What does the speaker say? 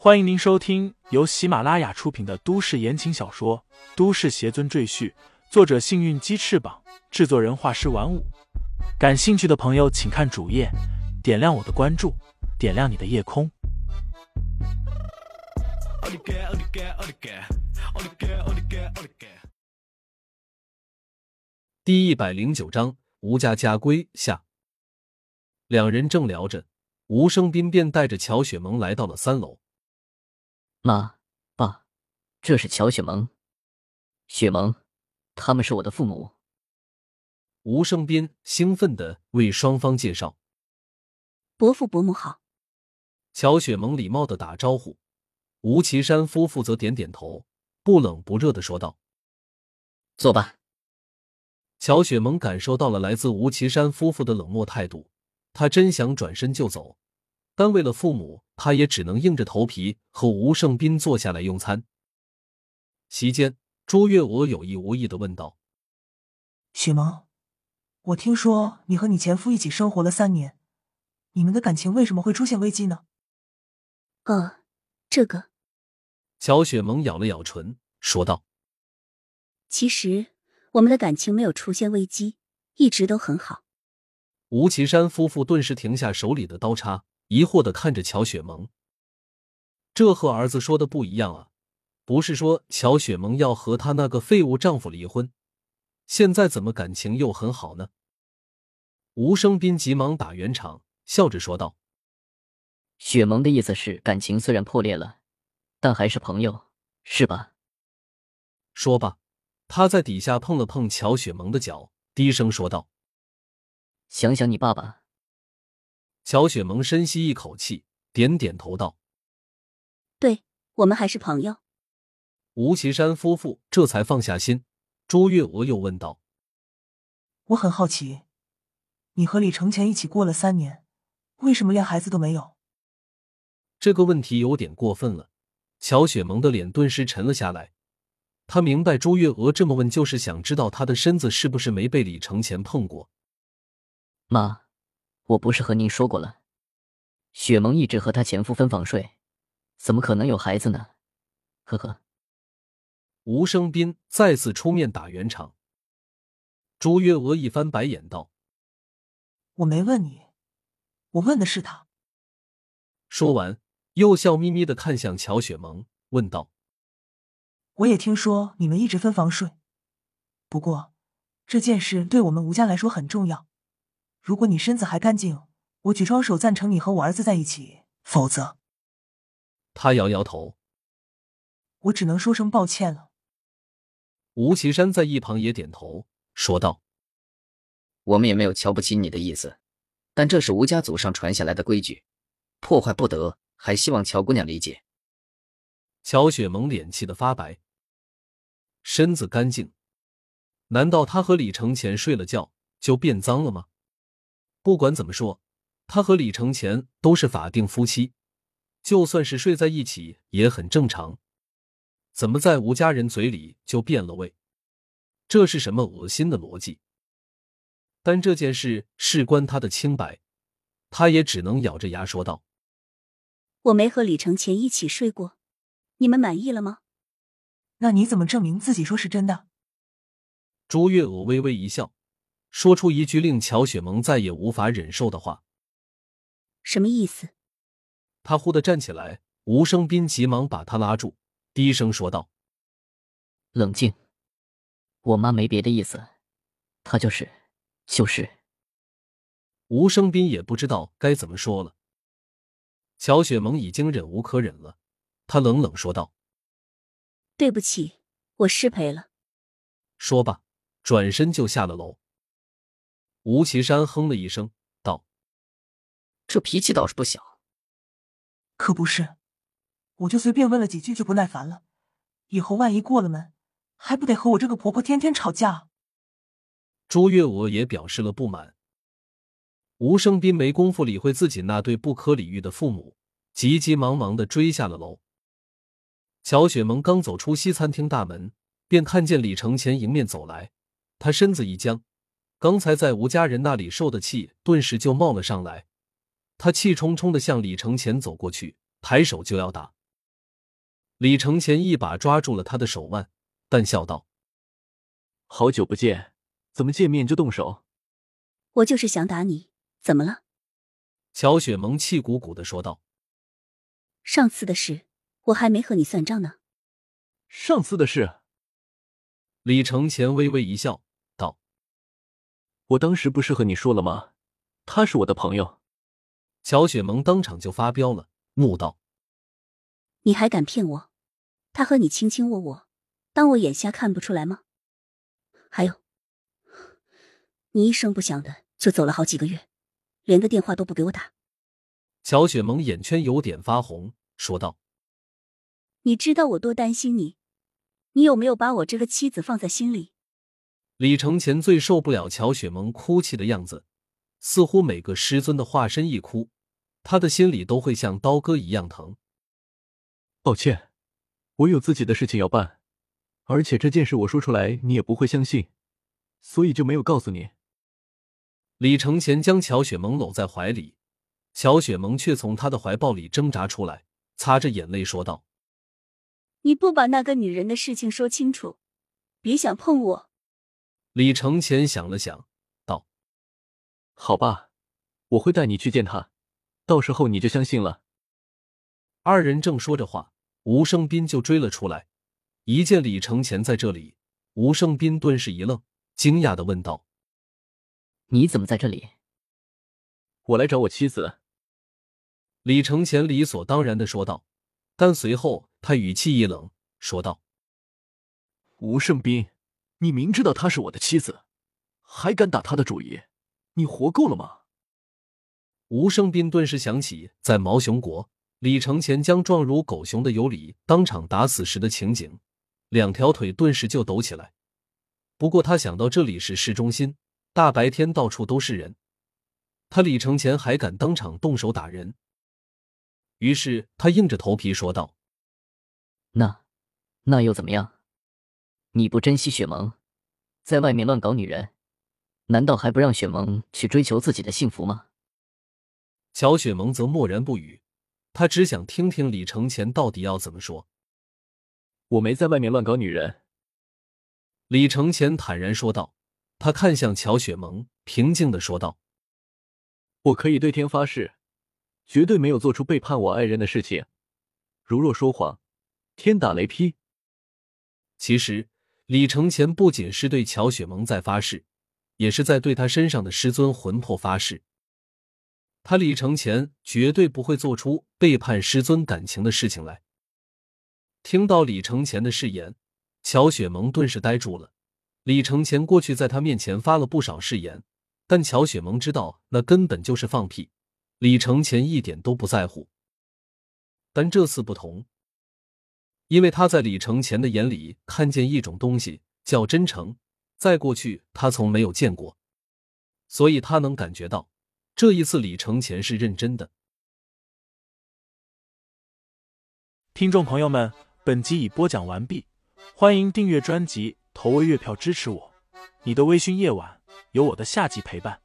欢迎您收听由喜马拉雅出品的都市言情小说《都市邪尊赘婿》，作者：幸运鸡翅膀，制作人：画师玩五。感兴趣的朋友，请看主页，点亮我的关注，点亮你的夜空。第一百零九章，吴家家规下。两人正聊着，吴生斌便带着乔雪萌来到了三楼。妈，爸，这是乔雪萌、雪萌，他们是我的父母。吴生斌兴奋的为双方介绍：“伯父伯母好。”乔雪萌礼貌的打招呼，吴奇山夫妇则点点头，不冷不热的说道：“坐吧。”乔雪萌感受到了来自吴奇山夫妇的冷漠态度，她真想转身就走，但为了父母，他也只能硬着头皮和吴胜斌坐下来用餐。席间，朱月娥有意无意的问道：“雪萌，我听说你和你前夫一起生活了三年，你们的感情为什么会出现危机呢？”“呃，这个。”乔雪萌咬了咬唇，说道：“其实。”我们的感情没有出现危机，一直都很好。吴奇山夫妇顿时停下手里的刀叉，疑惑的看着乔雪萌。这和儿子说的不一样啊！不是说乔雪萌要和她那个废物丈夫离婚，现在怎么感情又很好呢？吴生斌急忙打圆场，笑着说道：“雪萌的意思是，感情虽然破裂了，但还是朋友，是吧？”说罢。他在底下碰了碰乔雪萌的脚，低声说道：“想想你爸爸。”乔雪萌深吸一口气，点点头道：“对，我们还是朋友。”吴奇山夫妇这才放下心。朱月娥又问道：“我很好奇，你和李承前一起过了三年，为什么连孩子都没有？”这个问题有点过分了。乔雪萌的脸顿时沉了下来。他明白朱月娥这么问，就是想知道他的身子是不是没被李承前碰过。妈，我不是和您说过了，雪萌一直和她前夫分房睡，怎么可能有孩子呢？呵呵。吴生斌再次出面打圆场。朱月娥一翻白眼道：“我没问你，我问的是他。”说完，又笑眯眯的看向乔雪萌，问道。我也听说你们一直分房睡，不过这件事对我们吴家来说很重要。如果你身子还干净，我举双手赞成你和我儿子在一起；否则，他摇摇头，我只能说声抱歉了。吴岐山在一旁也点头说道：“我们也没有瞧不起你的意思，但这是吴家祖上传下来的规矩，破坏不得，还希望乔姑娘理解。”乔雪萌脸气得发白。身子干净，难道他和李承前睡了觉就变脏了吗？不管怎么说，他和李承前都是法定夫妻，就算是睡在一起也很正常。怎么在吴家人嘴里就变了味？这是什么恶心的逻辑？但这件事事关他的清白，他也只能咬着牙说道：“我没和李承前一起睡过，你们满意了吗？”那你怎么证明自己说是真的？朱月娥微微一笑，说出一句令乔雪萌再也无法忍受的话：“什么意思？”他忽的站起来，吴生斌急忙把他拉住，低声说道：“冷静，我妈没别的意思，她就是就是。”吴生斌也不知道该怎么说了。乔雪萌已经忍无可忍了，她冷冷说道。对不起，我失陪了。说罢，转身就下了楼。吴奇山哼了一声，道：“这脾气倒是不小。”可不是，我就随便问了几句就不耐烦了。以后万一过了门，还不得和我这个婆婆天天吵架？朱月娥也表示了不满。吴生斌没工夫理会自己那对不可理喻的父母，急急忙忙的追下了楼。乔雪萌刚走出西餐厅大门，便看见李承前迎面走来。他身子一僵，刚才在吴家人那里受的气顿时就冒了上来。他气冲冲的向李承前走过去，抬手就要打。李承前一把抓住了他的手腕，淡笑道：“好久不见，怎么见面就动手？”我就是想打你，怎么了？乔雪萌气鼓鼓的说道：“上次的事，我还没和你算账呢。”上次的事，李承前微微一笑，道：“我当时不是和你说了吗？他是我的朋友。”乔雪萌当场就发飙了，怒道：“你还敢骗我？他和你卿卿我我，当我眼瞎看不出来吗？还有，你一声不响的就走了好几个月，连个电话都不给我打。”乔雪萌眼圈有点发红，说道：“你知道我多担心你，你有没有把我这个妻子放在心里？”李承前最受不了乔雪萌哭泣的样子，似乎每个师尊的化身一哭。他的心里都会像刀割一样疼。抱歉，我有自己的事情要办，而且这件事我说出来你也不会相信，所以就没有告诉你。李承前将乔雪萌搂在怀里，乔雪萌却从他的怀抱里挣扎出来，擦着眼泪说道：“你不把那个女人的事情说清楚，别想碰我。”李承前想了想，道：“好吧，我会带你去见他。”到时候你就相信了。二人正说着话，吴胜斌就追了出来。一见李承前在这里，吴胜斌顿时一愣，惊讶的问道：“你怎么在这里？”“我来找我妻子。”李承前理所当然的说道，但随后他语气一冷，说道：“吴胜斌，你明知道她是我的妻子，还敢打她的主意，你活够了吗？”吴胜斌顿时想起在毛熊国，李承前将壮如狗熊的尤里当场打死时的情景，两条腿顿时就抖起来。不过他想到这里是市中心，大白天到处都是人，他李承前还敢当场动手打人，于是他硬着头皮说道：“那，那又怎么样？你不珍惜雪萌，在外面乱搞女人，难道还不让雪萌去追求自己的幸福吗？”乔雪萌则默然不语，他只想听听李承前到底要怎么说。我没在外面乱搞女人。李承前坦然说道。他看向乔雪萌，平静的说道：“我可以对天发誓，绝对没有做出背叛我爱人的事情。如若说谎，天打雷劈。”其实，李承前不仅是对乔雪萌在发誓，也是在对他身上的师尊魂魄发誓。他李承前绝对不会做出背叛师尊感情的事情来。听到李承前的誓言，乔雪萌顿时呆住了。李承前过去在他面前发了不少誓言，但乔雪萌知道那根本就是放屁，李承前一点都不在乎。但这次不同，因为他在李承前的眼里看见一种东西，叫真诚，在过去他从没有见过，所以他能感觉到。这一次，李承前是认真的。听众朋友们，本集已播讲完毕，欢迎订阅专辑，投喂月票支持我。你的微醺夜晚，有我的下集陪伴。